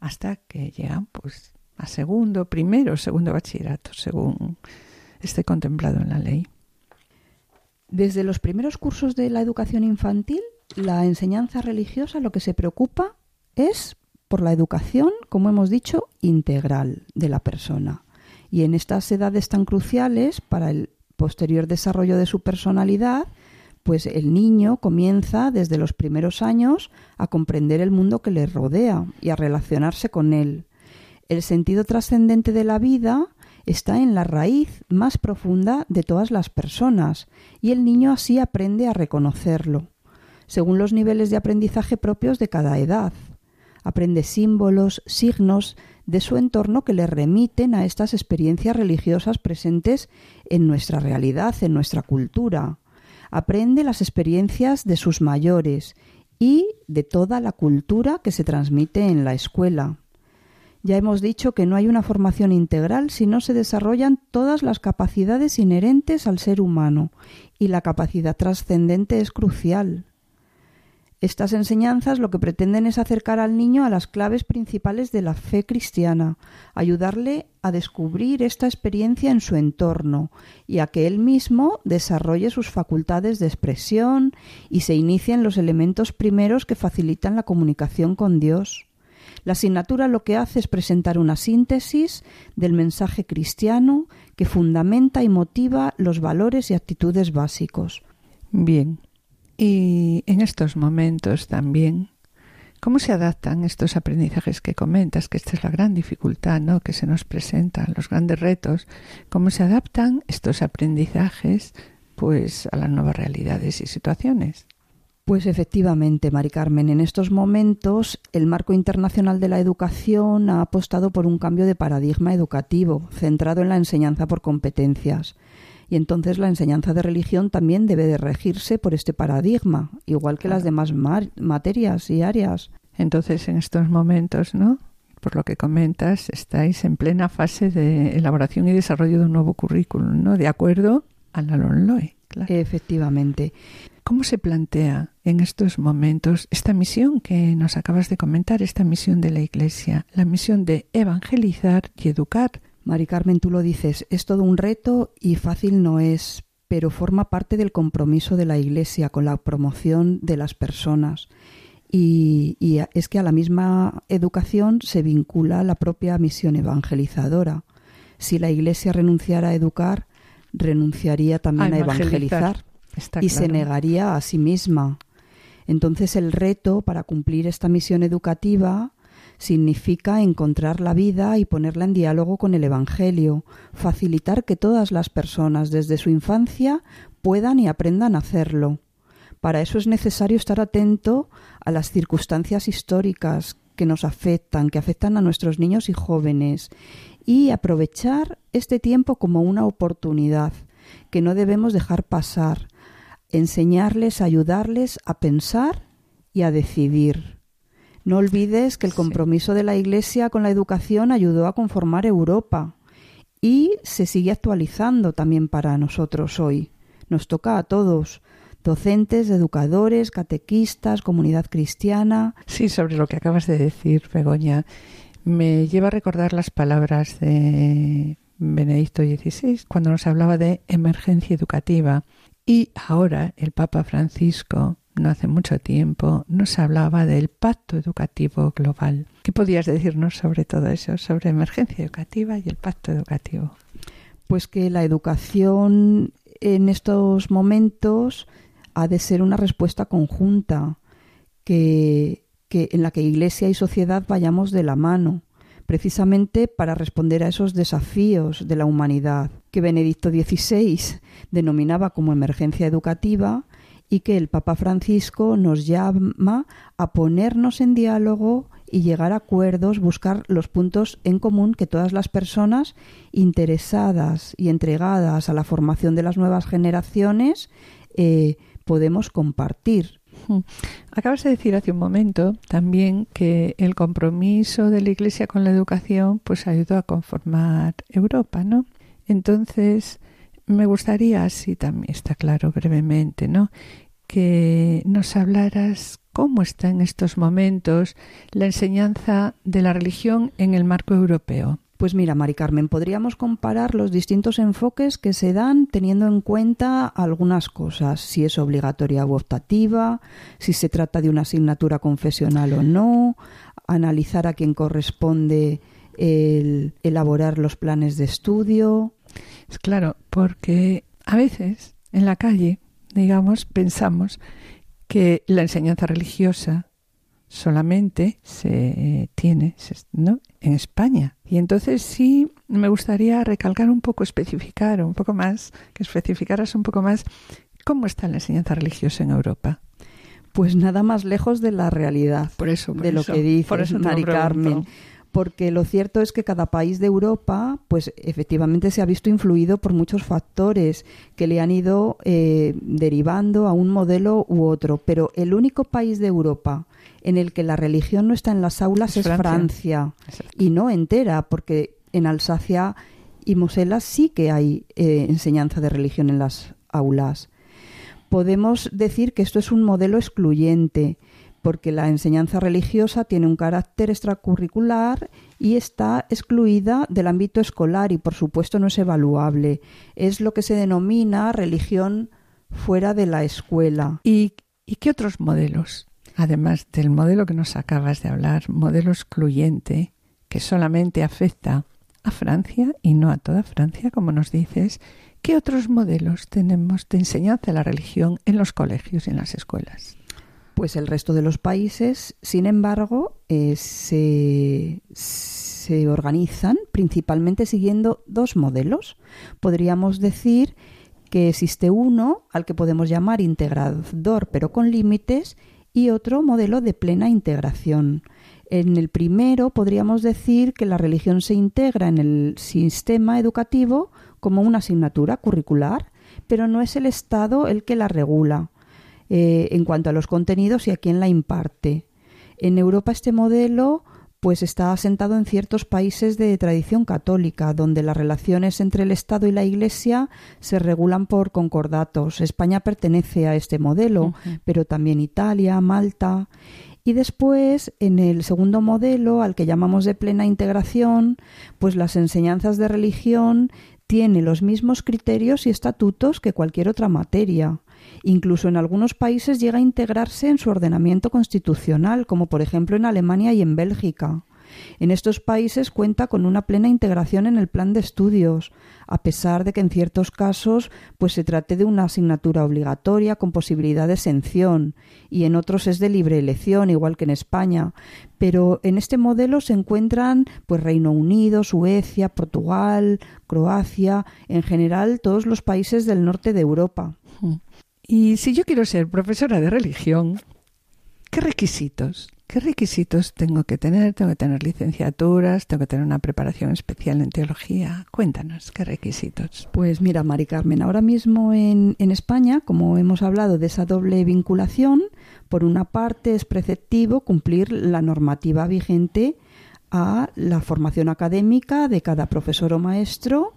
hasta que llegan pues a segundo, primero, segundo bachillerato, según esté contemplado en la ley. Desde los primeros cursos de la educación infantil, la enseñanza religiosa lo que se preocupa es por la educación, como hemos dicho, integral de la persona. Y en estas edades tan cruciales para el posterior desarrollo de su personalidad, pues el niño comienza desde los primeros años a comprender el mundo que le rodea y a relacionarse con él. El sentido trascendente de la vida está en la raíz más profunda de todas las personas y el niño así aprende a reconocerlo, según los niveles de aprendizaje propios de cada edad. Aprende símbolos, signos de su entorno que le remiten a estas experiencias religiosas presentes en nuestra realidad, en nuestra cultura. Aprende las experiencias de sus mayores y de toda la cultura que se transmite en la escuela. Ya hemos dicho que no hay una formación integral si no se desarrollan todas las capacidades inherentes al ser humano, y la capacidad trascendente es crucial. Estas enseñanzas lo que pretenden es acercar al niño a las claves principales de la fe cristiana, ayudarle a descubrir esta experiencia en su entorno y a que él mismo desarrolle sus facultades de expresión y se inicien los elementos primeros que facilitan la comunicación con Dios. La asignatura lo que hace es presentar una síntesis del mensaje cristiano que fundamenta y motiva los valores y actitudes básicos. Bien, y en estos momentos también, ¿cómo se adaptan estos aprendizajes que comentas? Que esta es la gran dificultad, ¿no? Que se nos presentan, los grandes retos. ¿Cómo se adaptan estos aprendizajes, pues, a las nuevas realidades y situaciones? Pues efectivamente, Mari Carmen, en estos momentos el marco internacional de la educación ha apostado por un cambio de paradigma educativo centrado en la enseñanza por competencias. Y entonces la enseñanza de religión también debe de regirse por este paradigma, igual que las demás materias y áreas. Entonces, en estos momentos, ¿no? Por lo que comentas, estáis en plena fase de elaboración y desarrollo de un nuevo currículum, ¿no? De acuerdo a la LONLOE. Efectivamente. ¿Cómo se plantea en estos momentos esta misión que nos acabas de comentar, esta misión de la Iglesia, la misión de evangelizar y educar? Mari Carmen, tú lo dices, es todo un reto y fácil no es, pero forma parte del compromiso de la Iglesia con la promoción de las personas. Y, y, es que a la misma educación se vincula la propia misión evangelizadora. Si la Iglesia renunciara a educar, renunciaría también a, evangelizar, y se negaría a sí misma. Entonces el reto para cumplir esta misión educativa significa encontrar la vida y ponerla en diálogo con el Evangelio, facilitar que todas las personas desde su infancia puedan y aprendan a hacerlo. Para eso es necesario estar atento a las circunstancias históricas que nos afectan, que afectan a nuestros niños y jóvenes, y aprovechar este tiempo como una oportunidad que no debemos dejar pasar, enseñarles, ayudarles a pensar y a decidir. No olvides que el compromiso de la Iglesia con la educación ayudó a conformar Europa y se sigue actualizando también para nosotros hoy. Nos toca a todos, docentes, educadores, catequistas, comunidad cristiana. Sí, sobre lo que acabas de decir, Begoña me lleva a recordar las palabras de Benedicto XVI cuando nos hablaba de emergencia educativa. Y ahora el Papa Francisco, no hace mucho tiempo, nos hablaba del pacto educativo global. ¿Qué podías decirnos sobre todo eso, sobre emergencia educativa y el pacto educativo? Pues que la educación en estos momentos ha de ser una respuesta conjunta, que en la que Iglesia y sociedad vayamos de la mano, precisamente para responder a esos desafíos de la humanidad que Benedicto XVI denominaba como emergencia educativa y que el Papa Francisco nos llama a ponernos en diálogo y llegar a acuerdos, buscar los puntos en común que todas las personas interesadas y entregadas a la formación de las nuevas generaciones eh, podemos compartir. Acabas de decir hace un momento también que el compromiso de la Iglesia con la educación pues ayudó a conformar Europa, ¿no? Entonces, me gustaría, si también está claro brevemente, ¿no? que nos hablaras cómo está en estos momentos la enseñanza de la religión en el marco europeo. Pues mira, Mari Carmen, podríamos comparar los distintos enfoques que se dan teniendo en cuenta algunas cosas, si es obligatoria u optativa, si se trata de una asignatura confesional o no, analizar a quién corresponde el elaborar los planes de estudio. Es claro, porque a veces en la calle, digamos, pensamos que la enseñanza religiosa solamente se tiene ¿no? en España. Y entonces sí me gustaría recalcar un poco, especificar un poco más, que especificaras un poco más cómo está la enseñanza religiosa en Europa. Pues nada más lejos de la realidad, por eso, de lo que dice Mari Carmen porque lo cierto es que cada país de Europa, pues efectivamente se ha visto influido por muchos factores que le han ido eh, derivando a un modelo u otro. Pero el único país de Europa en el que la religión no está en las aulas es, Francia, y no entera, porque en Alsacia y Mosela sí que hay eh, enseñanza de religión en las aulas. Podemos decir que esto es un modelo excluyente porque la enseñanza religiosa tiene un carácter extracurricular y está excluida del ámbito escolar y por supuesto no es evaluable. Es lo que se denomina religión fuera de la escuela. ¿Y, qué otros modelos? Además del modelo que nos acabas de hablar, modelo excluyente, que solamente afecta a Francia y no a toda Francia, como nos dices, ¿qué otros modelos tenemos de enseñanza de la religión en los colegios y en las escuelas? Pues el resto de los países, sin embargo, eh, se, se organizan principalmente siguiendo dos modelos. Podríamos decir que existe uno al que podemos llamar integrador pero con límites y otro modelo de plena integración. En el primero podríamos decir que la religión se integra en el sistema educativo como una asignatura curricular, pero no es el Estado el que la regula eh, en cuanto a los contenidos y a quién la imparte. En Europa este modelo pues está asentado en ciertos países de tradición católica, donde las relaciones entre el Estado y la Iglesia se regulan por concordatos. España pertenece a este modelo, pero también Italia, Malta. Y después, en el segundo modelo, al que llamamos de plena integración, pues las enseñanzas de religión tienen los mismos criterios y estatutos que cualquier otra materia. Incluso en algunos países llega a integrarse en su ordenamiento constitucional, como por ejemplo en Alemania y en Bélgica. En estos países cuenta con una plena integración en el plan de estudios, a pesar de que en ciertos casos pues se trate de una asignatura obligatoria con posibilidad de exención y en otros es de libre elección, igual que en España. Pero en este modelo se encuentran pues Reino Unido, Suecia, Portugal, Croacia, en general todos los países del norte de Europa. Y si yo quiero ser profesora de religión, ¿qué requisitos? ¿Qué requisitos tengo que tener? ¿Tengo que tener licenciaturas? ¿Tengo que tener una preparación especial en teología? Cuéntanos, ¿qué requisitos? Pues mira, Mari Carmen, ahora mismo en, en España, como hemos hablado de esa doble vinculación, por una parte es preceptivo cumplir la normativa vigente a la formación académica de cada profesor o maestro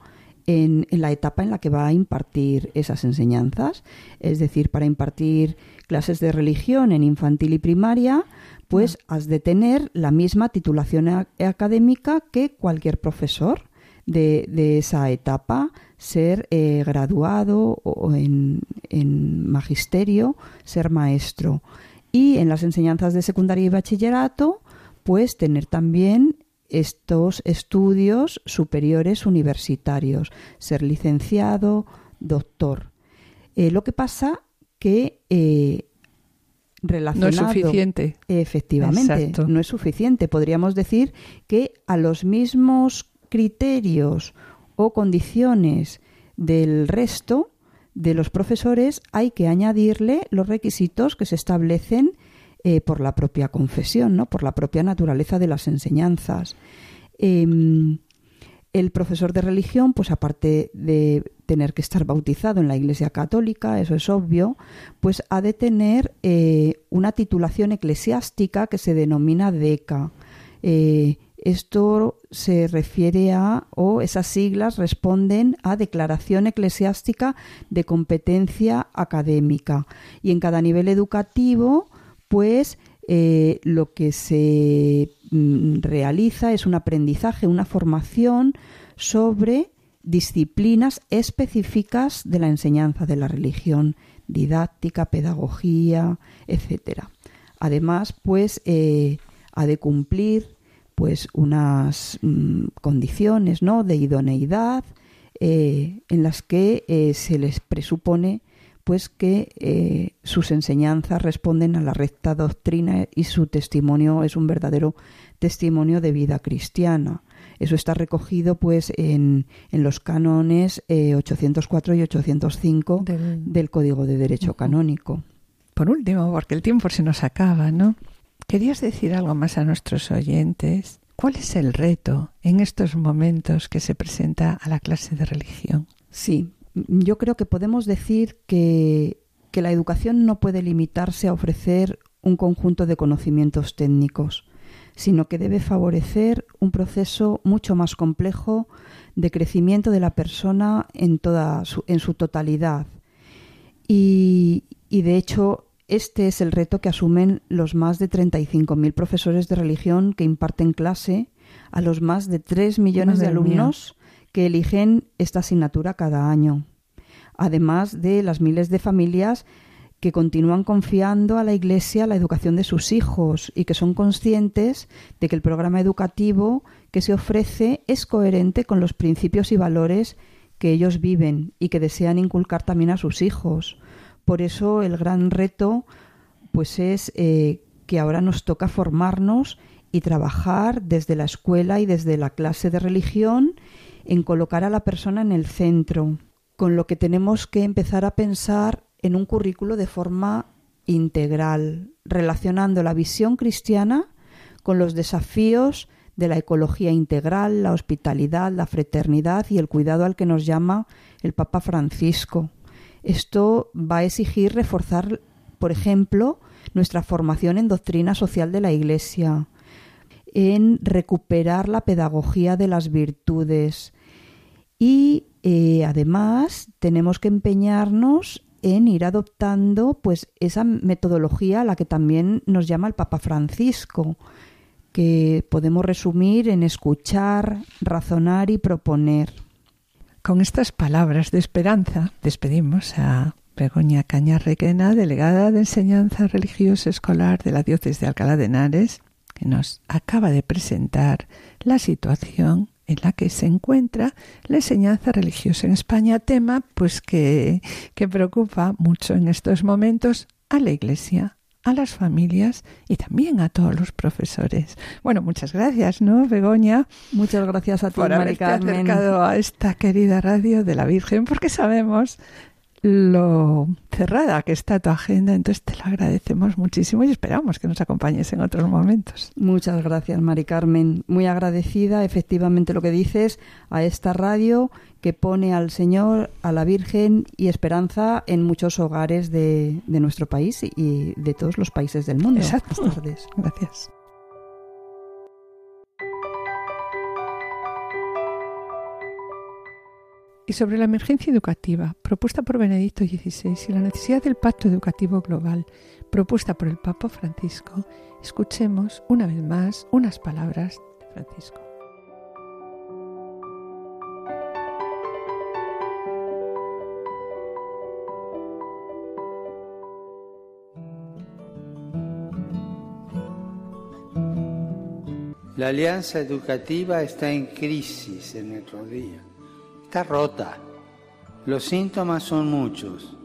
en, la etapa en la que va a impartir esas enseñanzas. Es decir, para impartir clases de religión en infantil y primaria, pues has de tener la misma titulación académica que cualquier profesor de, esa etapa, ser eh, graduado o en, en magisterio, ser maestro. Y en las enseñanzas de secundaria y bachillerato, pues tener también estos estudios superiores universitarios, ser licenciado, doctor. Eh, lo que pasa que eh, relacionado, no es suficiente. Efectivamente, no es suficiente. Podríamos decir que a los mismos criterios o condiciones del resto de los profesores hay que añadirle los requisitos que se establecen eh, por la propia confesión, ¿no? por la propia naturaleza de las enseñanzas. Em, el profesor de religión, pues aparte de tener que estar bautizado en la Iglesia Católica, eso es obvio, pues ha de tener eh, una titulación eclesiástica que se denomina DECA. Eh, esto se refiere a, o esas siglas responden a Declaración Eclesiástica de Competencia Académica. Y en cada nivel educativo, pues lo que se mm, realiza es un aprendizaje, una formación sobre disciplinas específicas de la enseñanza de la religión, didáctica, pedagogía, etcétera. Además, pues eh, ha de cumplir pues unas mm, condiciones ¿no? de idoneidad eh, en las que se les presupone pues que eh, sus enseñanzas responden a la recta doctrina y su testimonio es un verdadero testimonio de vida cristiana. Eso está recogido pues en, en los cánones 804 eh, y 805 del... Código de Derecho Canónico. Por último, porque el tiempo se nos acaba, ¿no? ¿Querías decir algo más a nuestros oyentes? ¿Cuál es el reto en estos momentos que se presenta a la clase de religión? Sí, yo creo que podemos decir que, la educación no puede limitarse a ofrecer un conjunto de conocimientos técnicos, sino que debe favorecer un proceso mucho más complejo de crecimiento de la persona en, toda su, en su totalidad. Y, y, de hecho, este es el reto que asumen los más de 35.000 profesores de religión que imparten clase a los más de 3 millones de alumnos que eligen esta asignatura cada año, además de las miles de familias que continúan confiando a la Iglesia la educación de sus hijos y que son conscientes de que el programa educativo que se ofrece es coherente con los principios y valores que ellos viven y que desean inculcar también a sus hijos. Por eso el gran reto pues es eh, que ahora nos toca formarnos y trabajar desde la escuela y desde la clase de religión en colocar a la persona en el centro con lo que tenemos que empezar a pensar en un currículo de forma integral, relacionando la visión cristiana con los desafíos de la ecología integral, la hospitalidad, la fraternidad y el cuidado al que nos llama el Papa Francisco. Esto va a exigir reforzar, por ejemplo, nuestra formación en doctrina social de la Iglesia, en recuperar la pedagogía de las virtudes y eh, además tenemos que empeñarnos en ir adoptando pues esa metodología a la que también nos llama el Papa Francisco, que podemos resumir en escuchar, razonar y proponer. Con estas palabras de esperanza despedimos a Begoña Caña Requena, delegada de Enseñanza Religiosa Escolar de la Diócesis de Alcalá de Henares, que nos acaba de presentar la situación en la que se encuentra la enseñanza religiosa en España, tema pues que, que preocupa mucho en estos momentos a la Iglesia, a las familias y también a todos los profesores. Bueno, muchas gracias, ¿no, Begoña? Muchas gracias a ti, por haberte acercado a esta querida radio de la Virgen, porque sabemos lo cerrada que está tu agenda, entonces te lo agradecemos muchísimo y esperamos que nos acompañes en otros momentos. Muchas gracias, Mari Carmen. Muy agradecida, efectivamente, lo que dices, a esta radio que pone al Señor, a la Virgen y esperanza en muchos hogares de, de nuestro país y de todos los países del mundo. Exacto. Gracias. Y sobre la emergencia educativa propuesta por Benedicto XVI y la necesidad del pacto educativo global propuesta por el Papa Francisco, escuchemos una vez más unas palabras de Francisco. La alianza educativa está en crisis en nuestros días está rota. Los síntomas son muchos.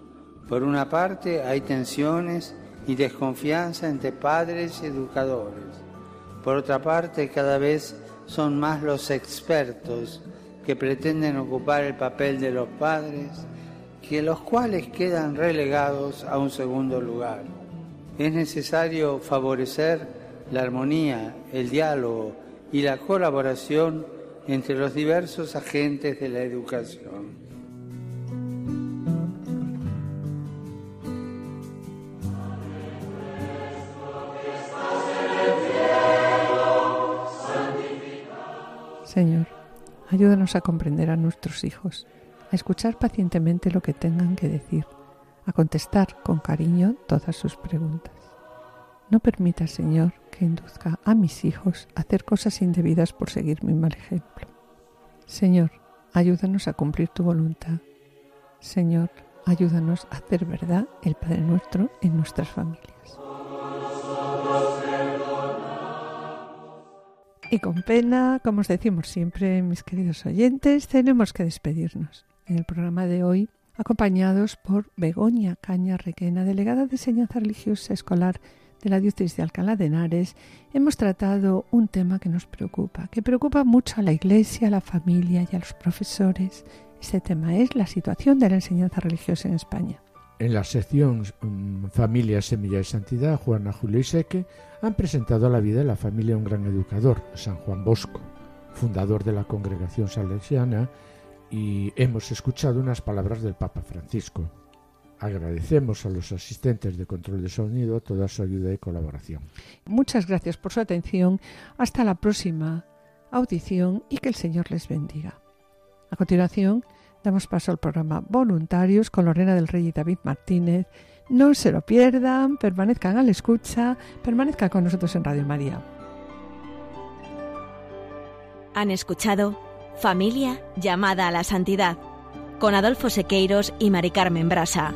Por una parte hay tensiones y desconfianza entre padres y educadores. Por otra parte, cada vez son más los expertos que pretenden ocupar el papel de los padres, que los cuales quedan relegados a un segundo lugar. Es necesario favorecer la armonía, el diálogo y la colaboración entre los diversos agentes de la educación. Señor, ayúdanos a comprender a nuestros hijos, a escuchar pacientemente lo que tengan que decir, a contestar con cariño todas sus preguntas. No permita, Señor, que induzca a mis hijos a hacer cosas indebidas por seguir mi mal ejemplo. Señor, ayúdanos a cumplir tu voluntad. Señor, ayúdanos a hacer verdad el Padre nuestro en nuestras familias. Y con pena, como os decimos siempre, mis queridos oyentes, tenemos que despedirnos. En el programa de hoy, acompañados por Begoña Caña Requena, delegada de enseñanza religiosa escolar de la diócesis de Alcalá de Henares, hemos tratado un tema que nos preocupa, que preocupa mucho a la Iglesia, a la familia y a los profesores. Este tema es la situación de la enseñanza religiosa en España. En la sección mm, Familia, Semilla y Santidad, Juana Julio y Seque han presentado la vida de la familia un gran educador, San Juan Bosco, fundador de la congregación salesiana, y hemos escuchado unas palabras del Papa Francisco. Agradecemos a los asistentes de control de sonido toda su ayuda y colaboración. Muchas gracias por su atención. Hasta la próxima audición y que el Señor les bendiga. A continuación, damos paso al programa Voluntarios con Lorena del Rey y David Martínez. No se lo pierdan, permanezcan a la escucha, permanezcan con nosotros en Radio María. Han escuchado Familia llamada a la santidad con Adolfo Sequeiros y Mari Carmen Brasa.